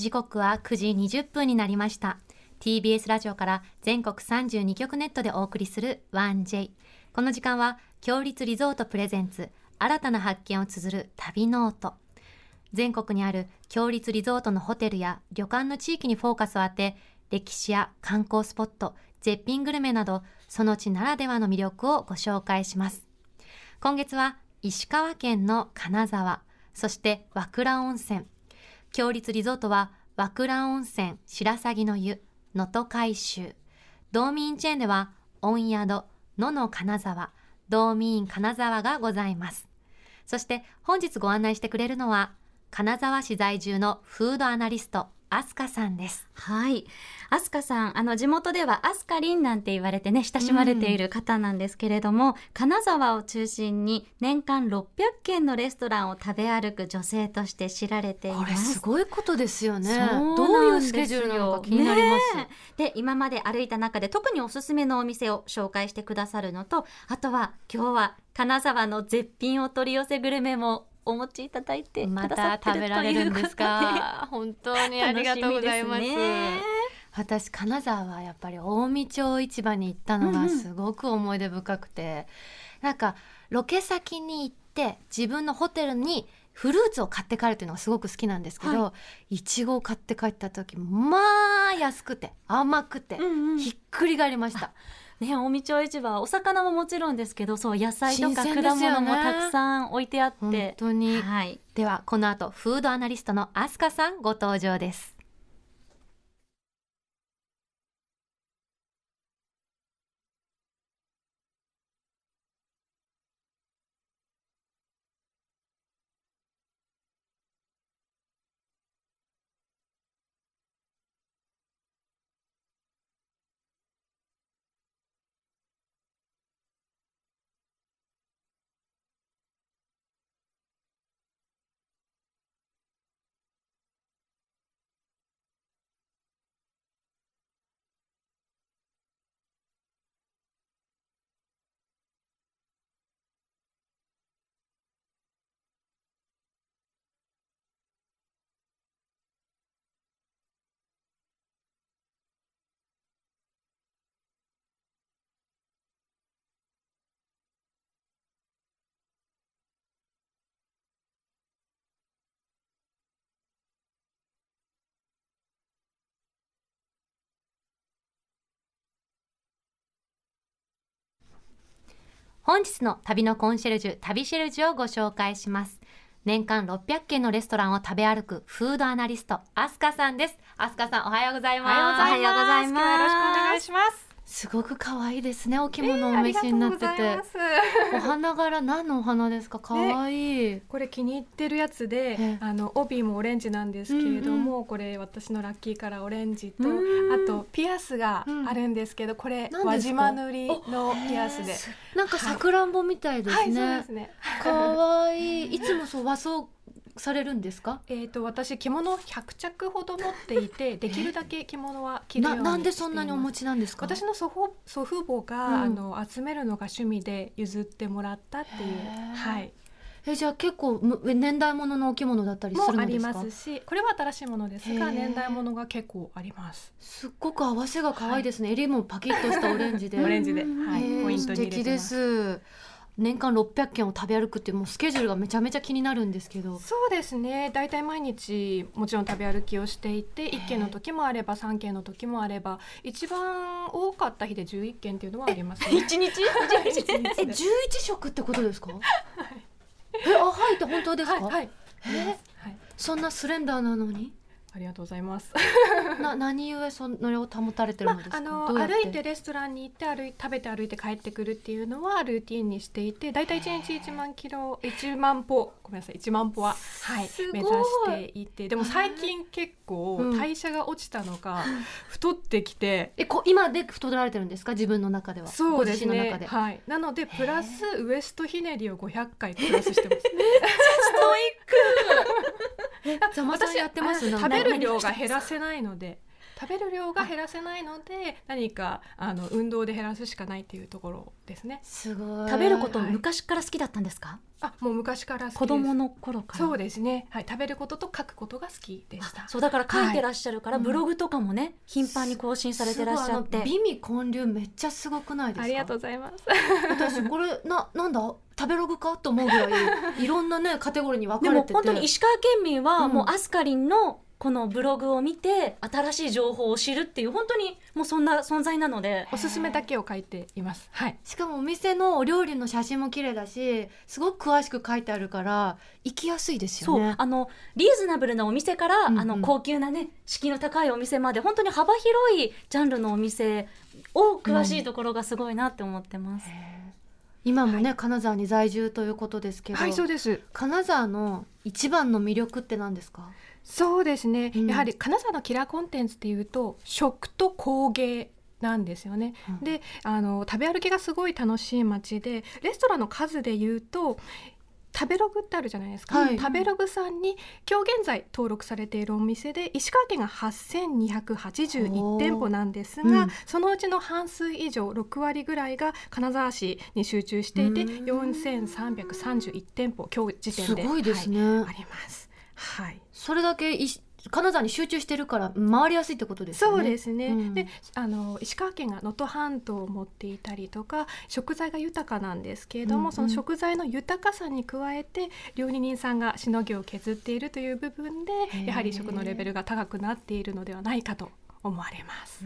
時刻は9時20分になりました。TBS ラジオから全国32局ネットでお送りする 1J この時間は共立リゾートプレゼンツ新たな発見を綴る旅ノート。全国にある共立リゾートのホテルや旅館の地域にフォーカスを当て歴史や観光スポット絶品グルメなどその地ならではの魅力をご紹介します。今月は石川県の金沢そして和倉温泉。強立リゾートは和倉温泉白鷺の湯能登海舟道民チェーンでは温宿野の金沢。道民金沢がございます。そして本日ご案内してくれるのは金沢市在住のフードアナリストアスカさんです。はい。アスカさんあの地元ではアスカリンなんて言われてね親しまれている方なんですけれども、うん、金沢を中心に年間600軒のレストランを食べ歩く女性として知られています。これすごいことですよね。どういうスケジュールなのか気になります、ね、で今まで歩いた中で特におすすめのお店を紹介してくださるのとあとは今日は金沢の絶品お取り寄せグルメもお持ちいただいてまた食べられるんですか？本当にありがとうございます、ね、私金沢はやっぱり近江町市場に行ったのがすごく思い出深くて、うん、なんかロケ先に行って自分のホテルにフルーツを買って帰るっていうのがすごく好きなんですけど、はい、いちごを買って帰った時まあ安くて甘くて、うんうん、ひっくり返りました。ね、近江町市場はお魚ももちろんですけどそう野菜とか果物もたくさん置いてあって、本当に、はい、ではこの後フードアナリストの飛鳥さんご登場です本日の旅のコンシェルジュ、旅シェルジュをご紹介します。年間600軒のレストランを食べ歩くフードアナリスト、アスカさんです。アスカさん、おはようございます。おはようございます。よろしくお願いします。すごく可愛いですね。お着物をお召しになってて。えー、お花柄何のお花ですか？可愛い、い。これ気に入ってるやつで、あの帯もオレンジなんですけれども、うんうん、これ私のラッキーカラーオレンジと、あとピアスがあるんですけど、これ輪島塗りのピアスで、なんかさくらんぼみたいですね。はい、そうですね。可愛い。いつもそう和装されるんですか？えっ、と私着物100着ほど持っていて、できるだけ着物は着るようになんでそんなにお持ちなんですか？私の祖父祖父母が、うん、あの集めるのが趣味で譲ってもらったっていう、はい。えじゃあ結構年代物のお着物だったりするありますしこれは新しいものですが年代物が結構あります。すっごく合わせが可愛いですね、はい、襟もパキッとしたオレンジで。オレンジで、はい、ポイントに入れてます年間600件を食べ歩くってもうスケジュールがめちゃめちゃ気になるんですけど。そうですね。大体毎日もちろん食べ歩きをしていて1件の時もあれば3件の時もあれば一番多かった日で11件っていうのはありますね。1日？え11食ってことですか、はい、えあはいって本当ですか、はい、はい、えはい、そんなスレンダーなのに？ありがとうございます。な 何故それを保たれてるんですか？まあ、あの歩いてレストランに行って歩い食べて歩いて帰ってくるっていうのはルーティンにしていて、だいたい一日一万キロ一万歩ごめんなさい一万歩ははい目指していて、でも最近結構代謝が落ちたのか、うん、太ってきて、えこ今で太られてるんですか？自分の中では。そうですね。はい。なのでプラスウエストひねりを五百回プラスしてます。めっちゃストイック。私やってます？食べる量が減らせないので食べる量が減らせないので何かあの運動で減らすしかないっていうところですね。すごい。食べることはい昔から好きだったんですか、あもう昔から好きです。子供の頃から。そうですね、はい、食べることと書くことが好きでした。そうだから書いてらっしゃるから、はいブログとかもね頻繁に更新されてらっしゃって。すごいあの美味混流めっちゃすごくないですか？ありがとうございます。私これななんだ？食べログか？と思うぐらいいろんなねカテゴリーに分でかれてて。も本当に石川県民はうん。もうアスカリンのこのブログを見て新しい情報を知るっていう本当にもうそんな存在なのでおすすめだけを書いています。はい。しかもお店のお料理の写真も綺麗だしすごく詳しく書いてあるから行きやすいですよそうねあのリーズナブルなお店から、うんうんあの高級なね敷居の高いお店まで本当に幅広いジャンルのお店を詳しいところがすごいなって思ってます。今もね、金沢に在住ということですけど、はい、そうです。金沢の一番の魅力って何ですか？そうですね、うん。やはり金沢のキラーコンテンツっていうと食と工芸なんですよね。うん。であの食べ歩きがすごい楽しい街でレストランの数で言うと食べログってあるじゃないですか、はい。食べログさんに今日現在登録されているお店で石川県が8281店舗なんですが、うん。そのうちの半数以上6割ぐらいが金沢市に集中していてうん。4331店舗今日時点ですごいですね、はいあります。はい。それだけ金沢に集中してるから回りやすいってことですよね。そうですね、うん。であの石川県が能登半島を持っていたりとか食材が豊かなんですけれども、うんうん。その食材の豊かさに加えて料理人さんがしのぎを削っているという部分でやはり食のレベルが高くなっているのではないかと思われます。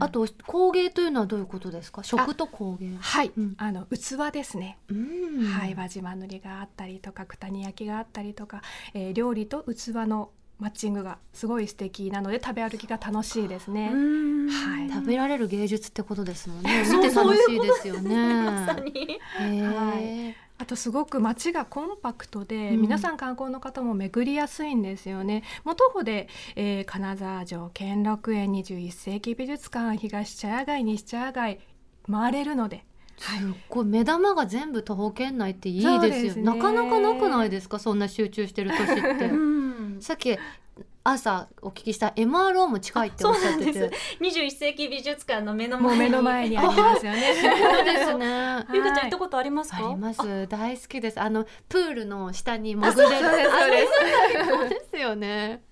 あと工芸というのはどういうことですか？食と工芸。はい、うん。あの器ですね、うん。はい。輪島塗があったりとか九谷焼があったりとか、えー料理と器のマッチングがすごい素敵なので食べ歩きが楽しいですね。はい。食べられる芸術ってことですもんね。そう見て楽しいですよね。まさに。はい。あとすごく街がコンパクトで、うん。皆さん観光の方も巡りやすいんですよね。もう徒歩で、えー金沢城兼六園21世紀美術館東茶屋街西茶屋街回れるので、すっごい。目玉が全部徒歩圏内っていいですよ。ですね。なかなかなくないですか？そんな集中してる都市って。うんさっき朝お聞きした MRO も近いっておっしゃってそうなんて21世紀美術館の目のもう前に目の前にありますよね。そうですね。ゆかちゃん行ったとことありますか？あります。大好きです。あのプールの下に潜れる。そうですそうですそうですよね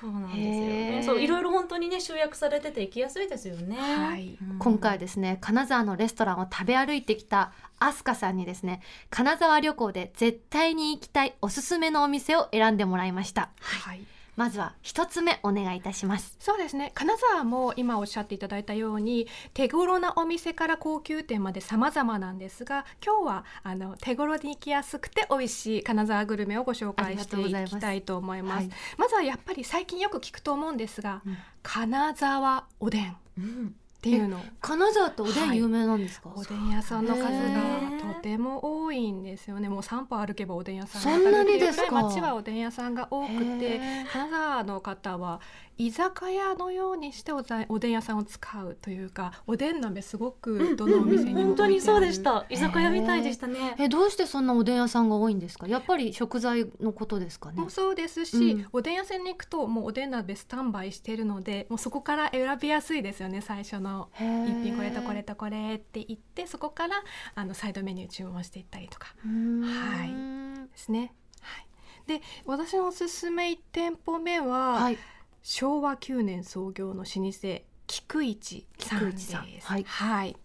そうなんですよね。そういろいろ本当にね集約されてて行きやすいですよね、はい。うん。今回ですね金沢のレストランを食べ歩いてきたアスカさんにですね金沢旅行で絶対に行きたいおすすめのお店を選んでもらいました。はいまずは一つ目お願いいたします。そうですね。金沢も今おっしゃっていただいたように手頃なお店から高級店まで様々なんですが今日はあの手頃に行きやすくて美味しい金沢グルメをご紹介していきたいと思います。はい。まずはやっぱり最近よく聞くと思うんですが、うん。金沢おでん。っうんていうの。金沢っておでん有名なんですか、おでん屋さんの数へがー。とても多いんですよね。もう3歩歩けばおでん屋さんそんなにですか？わるっていうぐらい街はおでん屋さんが多くて金沢の方は居酒屋のようにしておざおでん屋さんを使うというかおでん鍋すごくどのお店にも本当にそうでした。居酒屋みたいでしたね。えどうしてそんなおでん屋さんが多いんですか？やっぱり食材のことですかね？もそうですし、うん。おでん屋さんに行くともうおでん鍋スタンバイしてるのでもうそこから選びやすいですよね最初の。一品これとこれとこれって言ってそこからあのサイドメニュー注文していったりとか。はい。ですね。はい、で私のおすすめ1店舗目は、はい昭和9年創業の老舗菊市さんです。はい。はい。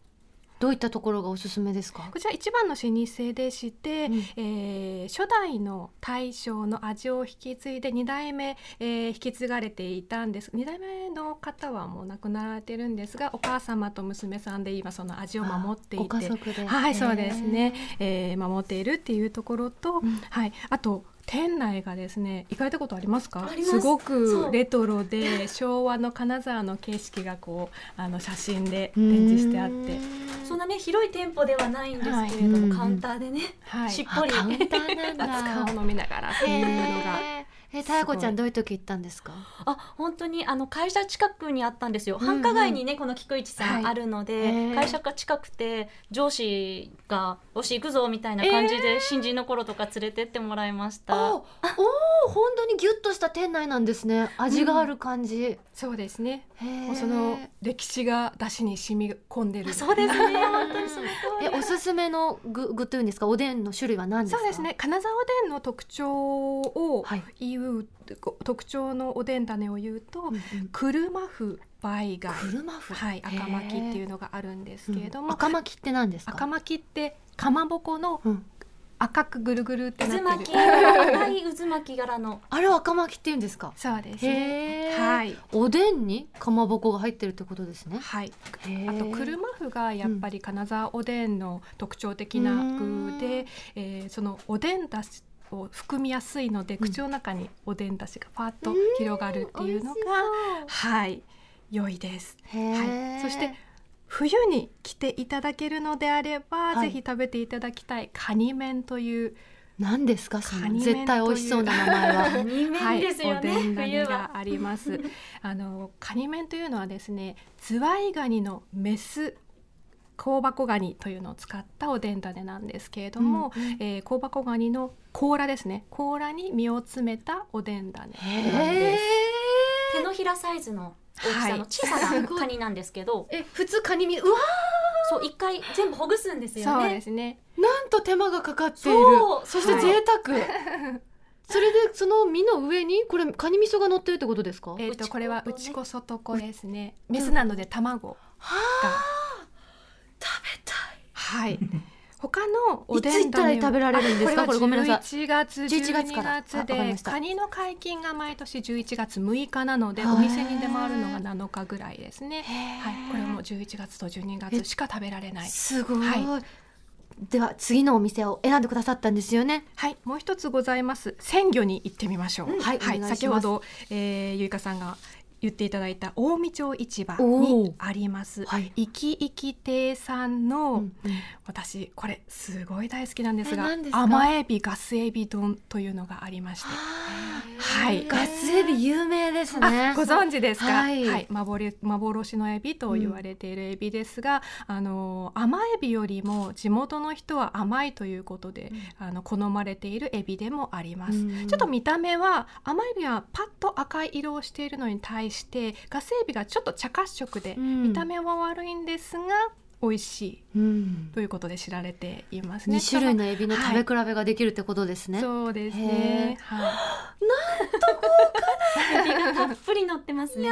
どういったところがおすすめですか？こちら一番の老舗でして、うん。えー初代の大将の味を引き継いで2代目、えー引き継がれていたんです。2代目の方はもう亡くなられてるんですがお母様と娘さんで今その味を守っていてはいそうですね、えー守っているっていうところと、うん。はい、あと店内がですね行かれたことありますか？す。ごくレトロで 昭和の金沢の景色がこうあの写真で展示してあって、そんなね広い店舗ではないんですけれども、はいカウンターでね、はい。しっぽり。あカウンターなんだ。熱燗を飲みながらっていうのがへーえたやこちゃんどういう時行ったんですか？あ本当にあの会社近くにあったんですよ、うんうん。繁華街にねこの菊市さはいんあるので、へー。会社が近くて上司が「よし行くぞ」みたいな感じで、新人の頃とか連れてってもらいました。おおー本当にギュッとした店内なんですね。味がある感じ、そうですね。その歴史が出汁に染み込んでる。あそうですねえおすすめの具具というんですか？おでんの種類は何ですか？そうですね。金沢おでんの特徴をはい、言う、こ特徴のおでん種を言うと、うんうん。車麩梅貝車麩はい赤巻きっていうのがあるんですけれどうん。も、赤巻きって何ですか？赤巻きってかまぼこのうん赤くぐるぐるってなってる。渦巻き赤い渦巻き柄の。あれを赤巻きって言うんですか？そうですね。はい。おでんにかまぼこが入ってるってことですね。はい。あと車麩がやっぱり金沢おでんの特徴的な具で、えーそのおでんだしを含みやすいので、口の中におでんだしがパーッと広がるっていうのが、はい。良いです。はい。そして冬に来ていただけるのであれば、はい。ぜひ食べていただきたい。カニ麺という、何ですか？その絶対美味しそうな名前は。カニ麺ですよね、おでん冬は。種があります。あのカニ麺というのはですね、ズワイガニのメス香箱ガニというのを使ったおでん種なんですけれども、うんうん。えー香箱ガニの甲羅ですね。甲羅に身を詰めたおでん種なんです。手のひらサイズの大きさはいの小さなカニなんですけど、え普通カニ身うわそう一回全部ほぐすんですよそうねですね。なんと手間がかかっている。そう。そして贅沢、それでその身の上にこれカニ味噌が乗ってるってことですか？えっ、とこれはとね内子外子ですね。メスなので卵が、食べたい。はい。他のおでん種食べられるんですか？これごめんなさい。11月11 12月でカニの解禁が毎年11月6日なのでお店に出回るのが7日ぐらいですね。ははい、これも11月と12月しか食べられない。すごい、はでは次のお店を選んでくださったんですよね？はい、もう一つございます。鮮魚に行ってみましょう。うん。はいい先ほど、えー、ゆいかさんが言っていただいた近江町市場にあります。はい。いきいき亭さんの、うんうん。私これすごい大好きなんですが甘エビガスエビ丼というのがありまして。はい。ガスエビ有名ですね。あご存知ですか？ははい。い、幻幻のエビと言われているエビですが、あの甘エビよりも地元の人は甘いということで、あの好まれているエビでもあります、うん。ちょっと見た目は甘エビはパッと赤い色をしているのに対してガスエビがちょっと茶褐色で、うん。見た目は悪いんですが美味しい。うんということで知られていますね。二種類のエビの食べ比べができるってことですね、そうですへね。はい。エビがたっぷり乗ってますね。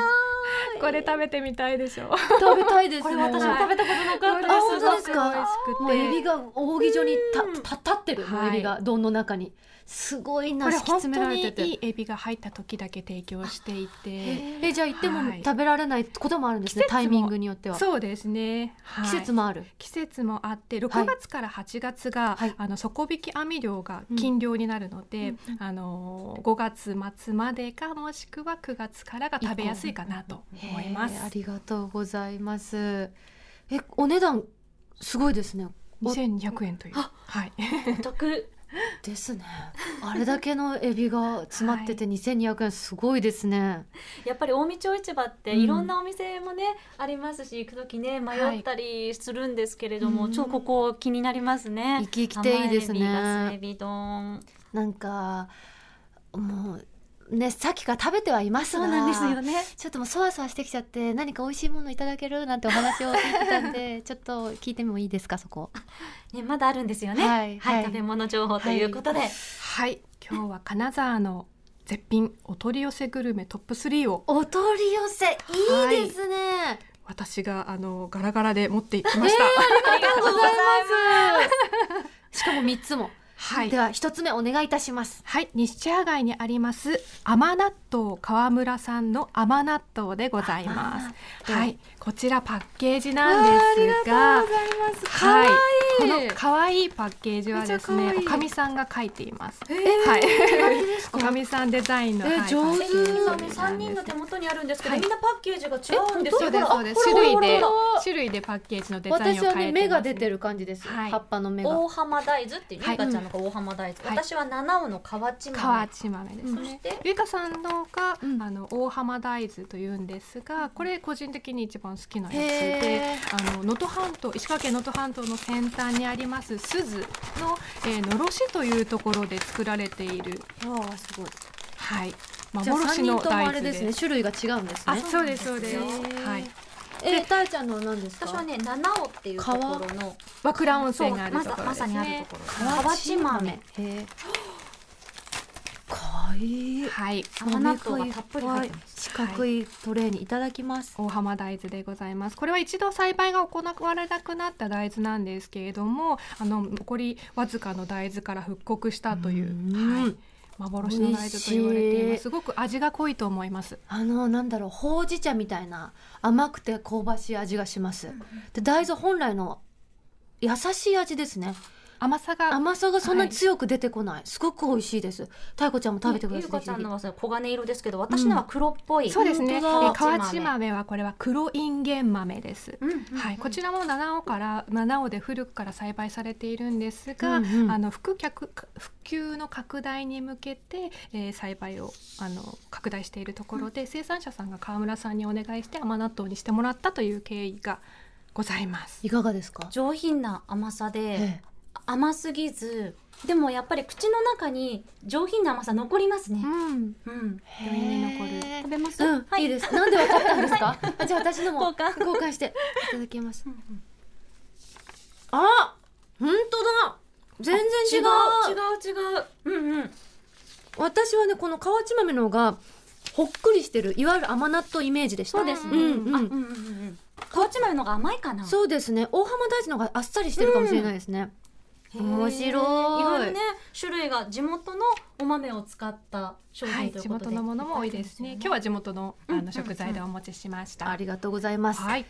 これ食べてみたいでしょ。食べたいですこれ私も食べたことなかったあです。本当ですか？もうエビが扇状にたうん。た立ってる、エビが丼の中に。すごいなこれ本当にられてて。いいエビが入った時だけ提供していて。えじゃあ行ってもはい。食べられないこともあるんですね、タイミングによっては。そうですね。はい。季節もある、季節もあって6月から8月が、はい。あの底引き網漁が禁漁になるので、あの5月末までかもしくは9月からが食べやすいかなと思います。あ。りがとうございます。えお値段すごいですね。お2200円という。はい。お得ですね。あれだけのエビが詰まってて 2200円すごいですね、やっぱり近江町市場ってうん。いろんなお店もね、ありますし行く時ね迷ったりするんですけれども、うんちょっとここ気になりますね。生き生きていいですね。エビ丼。なんかもうねさっきから食べてはいますがそうなんですよね。ちょっともうそわそわしてきちゃって何か美味しいものいただけるなんてお話を聞いてたんで ちょっと聞いてもいいですかそこ。ねまだあるんですよね。はいはい食べ物情報ということで、はい。今日は金沢の絶品お取り寄せグルメトップ3を。お取り寄せい。いですね、私があのガラガラで持ってきました。ありがとうございます。しかも三つも、はいで。は一つ目お願いいたしますはい、西茶屋街にあります甘納豆川村さんの甘納豆でございます。豆はい、こちらパッケージなんですが、ざいます。はい、この可愛いパッケージはですねおかみさんが書いています。えはい。ですおかみさんデザインの、はいえ上手。今ね三人の手元にあるんですけど、はい。みんなパッケージが違うんですよ。そうですそうです。ほら種類で種類でパッケージのデザイン私はねを変えてます、目が出てる感じです、はい。葉っぱの目が。大浜大豆ってゆいかちゃんのが大浜大豆、はい。私は七尾の河内河豆。内豆ですね。そして？ゆいかさんのが、うん。あの大浜大豆というんですが、これ個人的に一番好きなやつでへ、あの能登半島石川県能登半島の先端にあります鈴の、えー、のろしというところで作られているああすごい。はい。じゃあ幻の三人ともあ大豆で。れですね種類が違うんですね。あそうですそうです。はい。えー、たえちゃんのは何ですか？私はね七尾っていうところの和倉温そう泉があるまところですさまさにあるねところ。河内豆。へえいい。はい。甘納豆がたっぷり入ってます。四角いトレーにいただきます、大浜大豆でございますこれは一度栽培が行われなくなった大豆なんですけれどもあの残りわずかの大豆から復刻したといううん。はい、幻の大豆と言われています。すごく味が濃いと思います。あのなんだろうほうじ茶みたいな甘くて香ばしい味がします、で大豆本来の優しい味ですね甘さが甘さがそんなに強く出てこない、すごく美味しいです。太鼓ちゃんも食べてくだゆさいうかちゃんのはさ黄金色ですけど、私のは黒っぽい。そうですね。河内豆はこれは黒インゲン豆です。うんうんはい、こちらも七尾から七尾で古くから栽培されているんですが、うんうん。あの普及普及の拡大に向けて、えー栽培をあの拡大しているところで、生産者さんが川村さんにお願いして甘納豆にしてもらったという経緯がございます。いかがですか？上品な甘さでえ甘すぎず、でもやっぱり口の中に上品な甘さ残りますねう。ん、うん。え余韻に残る食べます？うん、、はいいです。なんでわかったんですか？あじゃあ私のも交換交換していただきます。うんうんあ、本当だ。全然違う。違う違う。うんうん。私はねこの河内豆の方がほっくりしてるいわゆる甘納豆イメージでした。そうですね。うんうんあ、うんうんうん。河内豆の方が甘いかな。そうですね。大浜大豆の方があっさりしてるかもしれないですね。面白い。いろいろね種類が地元のお豆を使った商はい、地品ということで、元のものも多いですね。今日は地元のあの食材でお持ちしました。ありがとうございます。はい、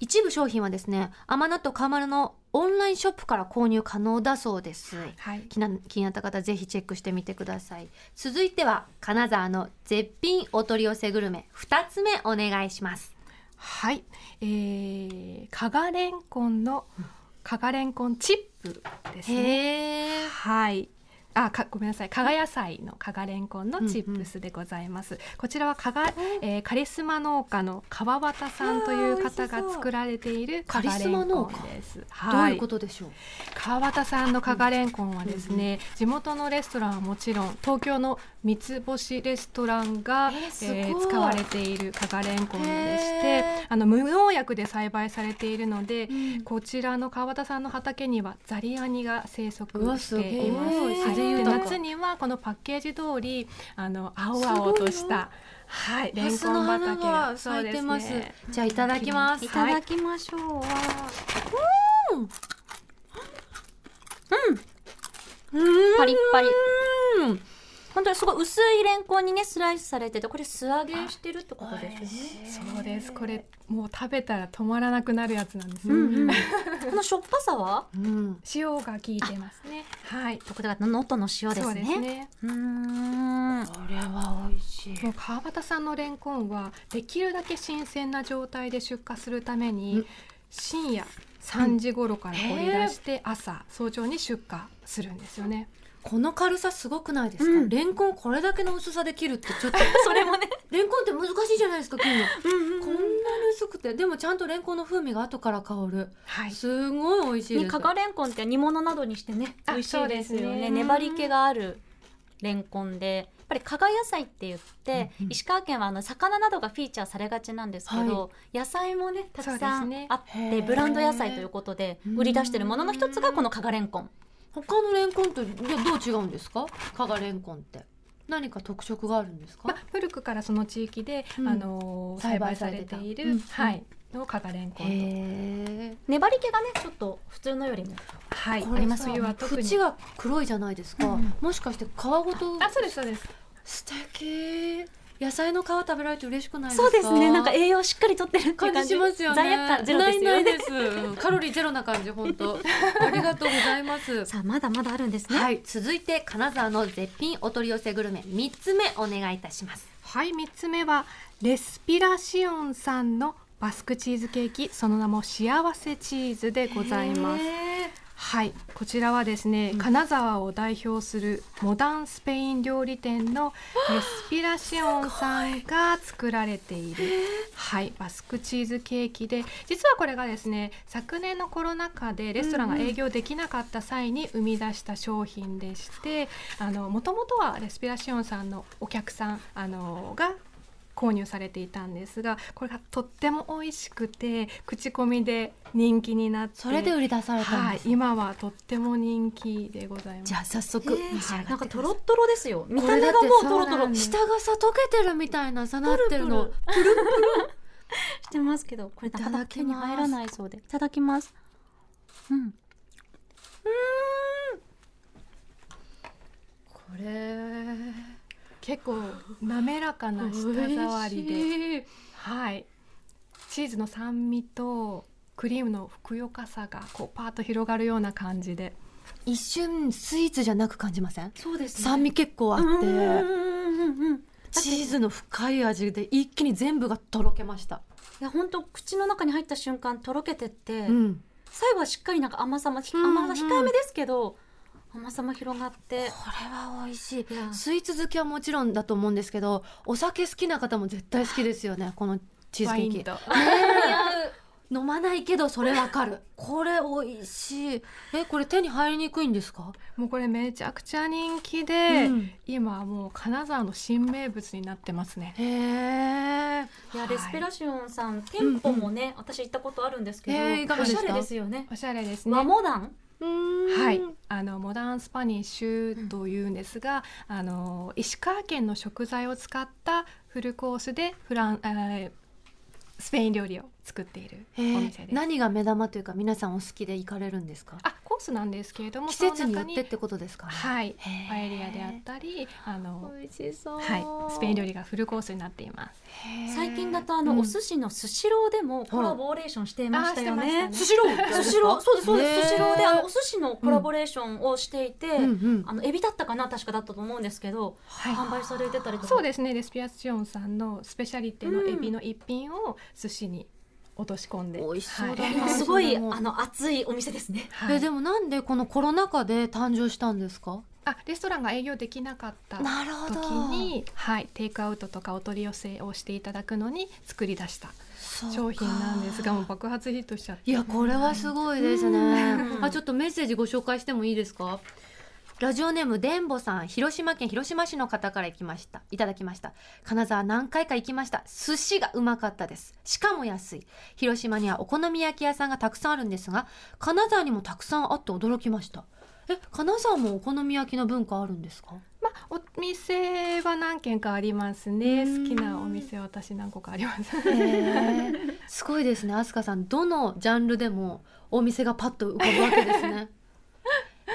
一部商品はですね甘納豆川丸のオンラインショップから購入可能だそうです。はい、気になった方ぜひチェックしてみてください。続いては金沢の絶品お取り寄せグルメ。2つ目お願いします。はい、えー、加賀れんこんの加賀れんこんチップですね。はい。あ、かごめんなさい。加賀野菜の加賀れんこんのチップスでございます。こちらは加賀、えー、カリスマ農家の川端さんという方が作られている加賀れん。こんカリスマ農です。どうはいいうことでしょう、川端さんの加賀れんこんはですね、地元のレストランはもちろん東京の三つ星レストランが、えーえー使われている加賀れんこんでしてあの無農薬で栽培されているので、うん。こちらの川端さんの畑にはザリガニが生息しています。で夏にはこのパッケージ通りあの青々としたはいレンコン畑。がが咲いてます。ねじゃあいただきます。い。ただきましょう。わうん。パリッパリ。うん本当にすごい薄いレンコンにねスライスされててこれ素揚げしてるってことですよね。そうです。これもう食べたら止まらなくなるやつなんですよ、うんうん。このしょっぱさは？うん。塩が効いてますね。はい。これが能登の塩ですそうですね。ねうーん。これは美味しい。もう川端さんのレンコンはできるだけ新鮮な状態で出荷するためうにん。深夜3時頃から掘り出して朝早朝に出荷するんですよね。この軽さすごくないですか、うん。レンコンこれだけの薄さで切るってちょっと それもね。レンコンって難しいじゃないですか切るの。うんこんなに薄くて。でもちゃんとレンコンの風味が後から香る。はい。すごい美味しいでね、す、加賀レンコンって煮物などにしてねあ美味しいですよそうですね。ね粘り気があるレンコンで。やっぱり加賀野菜って言って、うんうん。石川県はあの魚などがフィーチャーされがちなんですけど、は野菜もねたくさんあって、へーブランド野菜ということで売り出してるものの一つがこの加賀レンコン他のレンコンとでどう違うんですか？加賀レンコンって。何か特色があるんですか、まあ、古くからその地域で、うん。あのー栽培されている、うん。はい。の加賀レンコンと、粘り気がねちょっと普通のよりもはい、これさ冬は特に。縁が黒いじゃないですか、うん。もしかして皮ごとあそうですそうです。素敵野菜の皮食べられて嬉しくないですか？そうですね。なんか栄養しっかりとってる感感じ。じしますよね。罪悪感ゼロですよね。ないです。うん。カロリーゼロな感じ本当。ありがとうございます。さあまだまだあるんですね、はい。続いて金沢の絶品お取り寄せグルメ三つ目お願いいたします。はい3つ目はレスピラシオンさんのバスクチーズケーキ。その名も幸せチーズでございますはいこちらはですね、金沢を代表するモダンスペイン料理店のレスピラシオンさんが作られているはいバスクチーズケーキで実はこれがですね昨年のコロナ禍でレストランが営業できなかった際に生み出した商品でしてあのもともとはレスピラシオンさんのお客さんあのが購入されていたんですがこれがとっても美味しくて口コミで人気になってそれで売り出されたんはいです、、今はとっても人気でございます。じゃあ早速え。ーなんかください。トロットロですよ。見こた目がもうトロトロ。そうし下がさ溶けてるみたいなさなってるの。プルプル。プルしてますけどこれなかなか手に入らないそうで。いただきます。うん。これ結構滑らかな舌触りで。はい。チーズの酸味とクリームのふくよかさがこうパーッと広がるような感じで。一瞬スイーツじゃなく感じません？そうです酸味結構あって。チーズの深い味で一気に全部がとろけました、や本当口の中に入った瞬間とろけてって、うん、最後はしっかりなんか甘さも、うんうん。甘さ控えめですけど甘さも広がって。これは美味しい。スイーツ好きはもちろんだと思うんですけどお酒好きな方も絶対好きですよねこのチーズケーキ。ワインと。飲まないけどそれわかる。これ美味しい。えこれ手に入りにくいんですか、もうこれめちゃくちゃ人気で、うん。今はもう金沢の新名物になってますね。へえ。いやはい。レスペラシオンさん店舗もね、私行ったことあるんですけど、おしゃれですよね。おしゃれですね。和モダン？はい、あのモダンスパニッシュというんですが、あの石川県の食材を使ったフルコースでフラン、えースペイン料理を作っているおへ店です。え何が目玉というか皆さんお好きで行かれるんですか？あ、コースなんですけれども、季節によってってことですか？ねはい、パエリアであったり、あの、美味しそう。はい、スペイン料理がフルコースになっています。最近だとあの、うん。お寿司のスシローでもコラボレーションしていましたよね。スシロー？スシロー？そうですそうです、スシローであのお寿司のコラボレーションをしていて、うんうんあのエビだったかな確かだったと思うんですけど、はい。販売されてたりとか。そうですね、レスピアシオンさんのスペシャリテのエビの一品を寿司に落とし込んで、美味しそうだはい。今すごいあの熱いお店ですね。はい。えでもなんでこのコロナ禍で誕生したんですか？あレストランが営業できなかったなるほど。時に、はい、テイクアウトとかお取り寄せをしていただくのに作り出した商品なんですがもう爆発ヒットしちゃって。いやこれはすごいですね。うん。あちょっとメッセージご紹介してもいいですか？ラジオネームでんぼさん広島県広島市の方から行きました。いただきました。金沢何回か行きました。寿司がうまかったです。しかも安い。広島にはお好み焼き屋さんがたくさんあるんですが金沢にもたくさんあって驚きました。え金沢もお好み焼きの文化あるんですか？まあお店は何軒かありますね。うん。好きなお店は私何個かあります。すごいですね。飛鳥さんどのジャンルでもお店がパッと浮かぶわけですね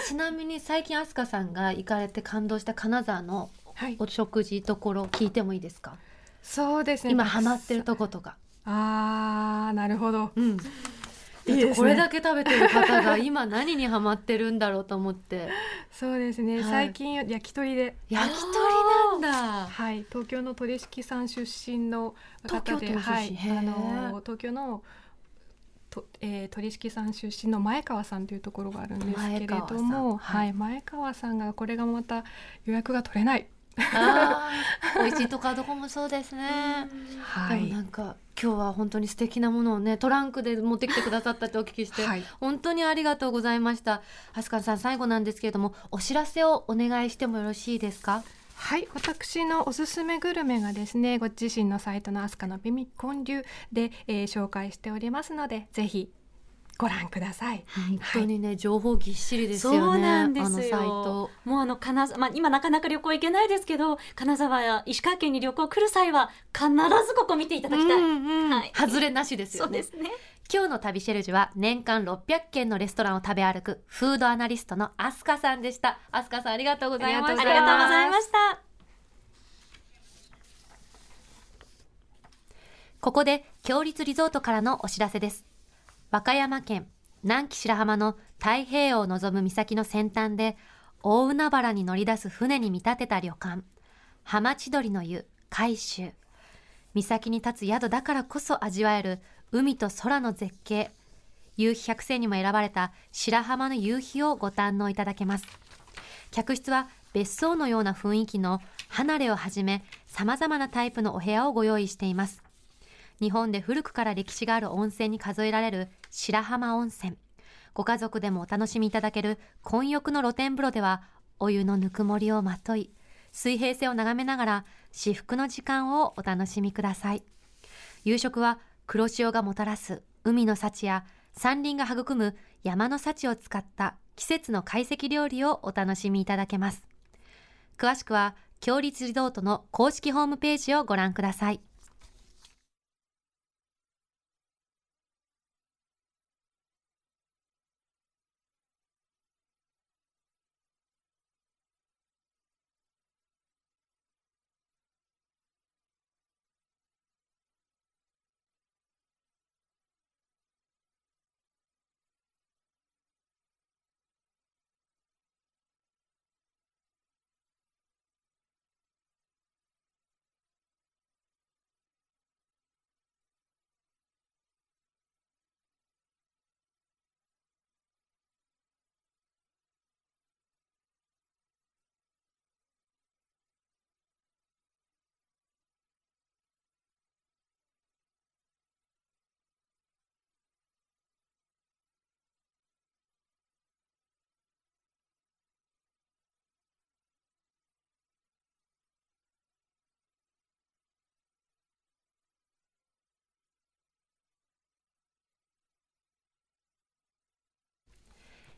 ちなみに最近飛鳥さんが行かれて感動した金沢のはい。お食事ところ聞いてもいいですか？そうですね。今ハマってるとことか、あーなるほど。うん、これだけ食べてる方が今何にハマってるんだろうと思って。そうですね、はい。最近焼き鳥で。焼き鳥なんだ。はい、東京の取引さん出身の方で、東京はい、あの東京のと、えー、取引さん出身の前川さんというところがあるんですけれど前川さん。も、ははいい、前川さんがこれがまた予約が取れない。あー。美味しいとこはどこもそうですね。はい。でもな、んか今日は本当に素敵なものをねトランクで持ってきてくださったってお聞きして、はい、本当にありがとうございました。飛鳥さん最後なんですけれどもお知らせをお願いしてもよろしいですか？はい、私のおすすめグルメがですね、ご自身のサイトのアスカの美味建立で、えー紹介しておりますので、ぜひご覧ください。本当にね、情報ぎっしりですよねそうなんですよ。あのサイト。もうあの金沢、まあ、今なかなか旅行行けないですけど金沢や石川県に旅行来る際は必ずここ見ていただきたい、うんうん。はい。外れなしですよね。そうですね今日の旅シェルジュは年間600軒のレストランを食べ歩くフードアナリストの飛鳥さんでした飛鳥さんありがとうございましたありがとうございましたここで、強立リゾートからのお知らせです。和歌山県南紀白浜の太平洋を望む岬の先端で、大海原に乗り出す船に見立てた旅館、浜千鳥の湯、海舟。岬に立つ宿だからこそ味わえる海と空の絶景。夕日百選にも選ばれた白浜の夕日をご堪能いただけます。客室は別荘のような雰囲気の離れをはじめ様々なタイプのお部屋をご用意しています。日本で古くから歴史がある温泉に数えられる白浜温泉。ご家族でもお楽しみいただける混浴の露天風呂ではお湯のぬくもりをまとい、水平線を眺めながら至福の時間をお楽しみください。夕食は黒潮がもたらす海の幸や山林が育む山の幸を使った季節の懐石料理をお楽しみいただけます。詳しくは、強立リゾートの公式ホームページをご覧ください。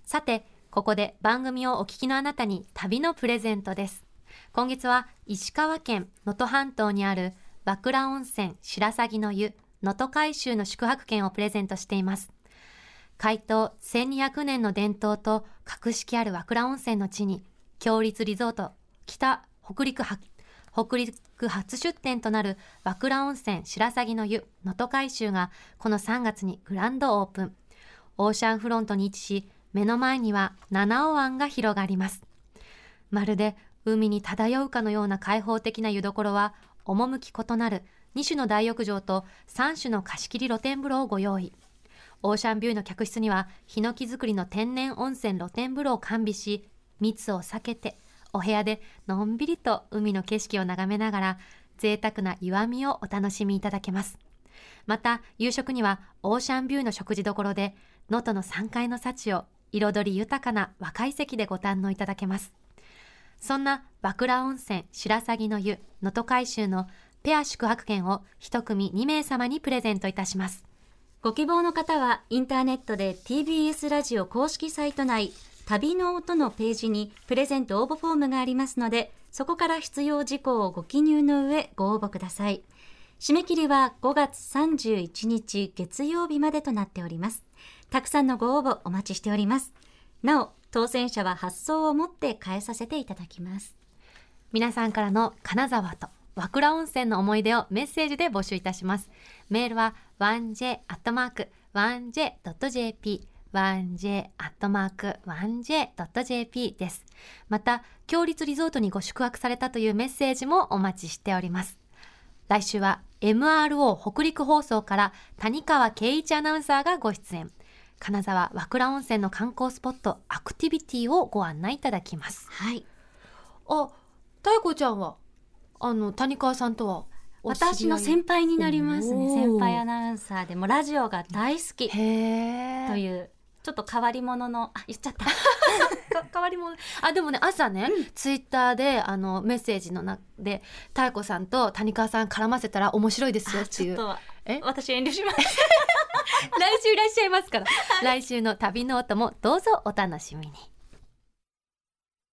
さて、ここで番組をお聞きのあなたに旅のプレゼントです。今月は石川県能登半島にある和倉温泉白鷺の湯能登海舟の宿泊券をプレゼントしています。開湯1200年の伝統と格式ある和倉温泉の地に、強立リゾート北北陸北陸初出店となる和倉温泉白鷺の湯能登海舟がこの3月にグランドオープン。オーシャンフロントに位置し、目の前には七尾湾が広がります。まるで海に漂うかのような開放的な湯どころは、趣異なる2種の大浴場と3種の貸し切り露天風呂をご用意。オーシャンビューの客室には、ヒノキ作りの天然温泉露天風呂を完備し、密を避けて、お部屋でのんびりと海の景色を眺めながら、贅沢な岩見をお楽しみいただけます。また、夕食にはオーシャンビューの食事どころで、能登の3階の幸を彩り豊かな和解席でご堪能いただけます。そんな和倉温泉白鷺の湯能登海舟のペア宿泊券を一組2名様にプレゼントいたします。ご希望の方はインターネットで TBS ラジオ公式サイト内旅の音のページにプレゼント応募フォームがありますのでそこから必要事項をご記入の上ご応募ください締め切りは5月31日月曜日までとなっておりますたくさんのご応募お待ちしておりますなお当選者は発送をもって返させていただきます皆さんからの金沢と和倉温泉の思い出をメッセージで募集いたします。メールは 1j.1j.jp 1j.1j.jp です。また、強立リゾートにご宿泊されたというメッセージもお待ちしております。来週は MRO 北陸放送から谷川圭一アナウンサーがご出演。金沢和倉温泉の観光スポットアクティビティをご案内いただきます。はい。あ、太子ちゃんは、あの、谷川さんとは私の先輩になりますね。先輩アナウンサーでもラジオが大好き。というちょっと変わり者のあ言っちゃった。か 変わり者。あでもね朝ね、ツイッターであのメッセージの中で妙子さんと谷川さん絡ませたら面白いですよっていう。ちょっとえ？私遠慮します。来週いらっしゃいますから。来週の旅の音もどうぞお楽しみに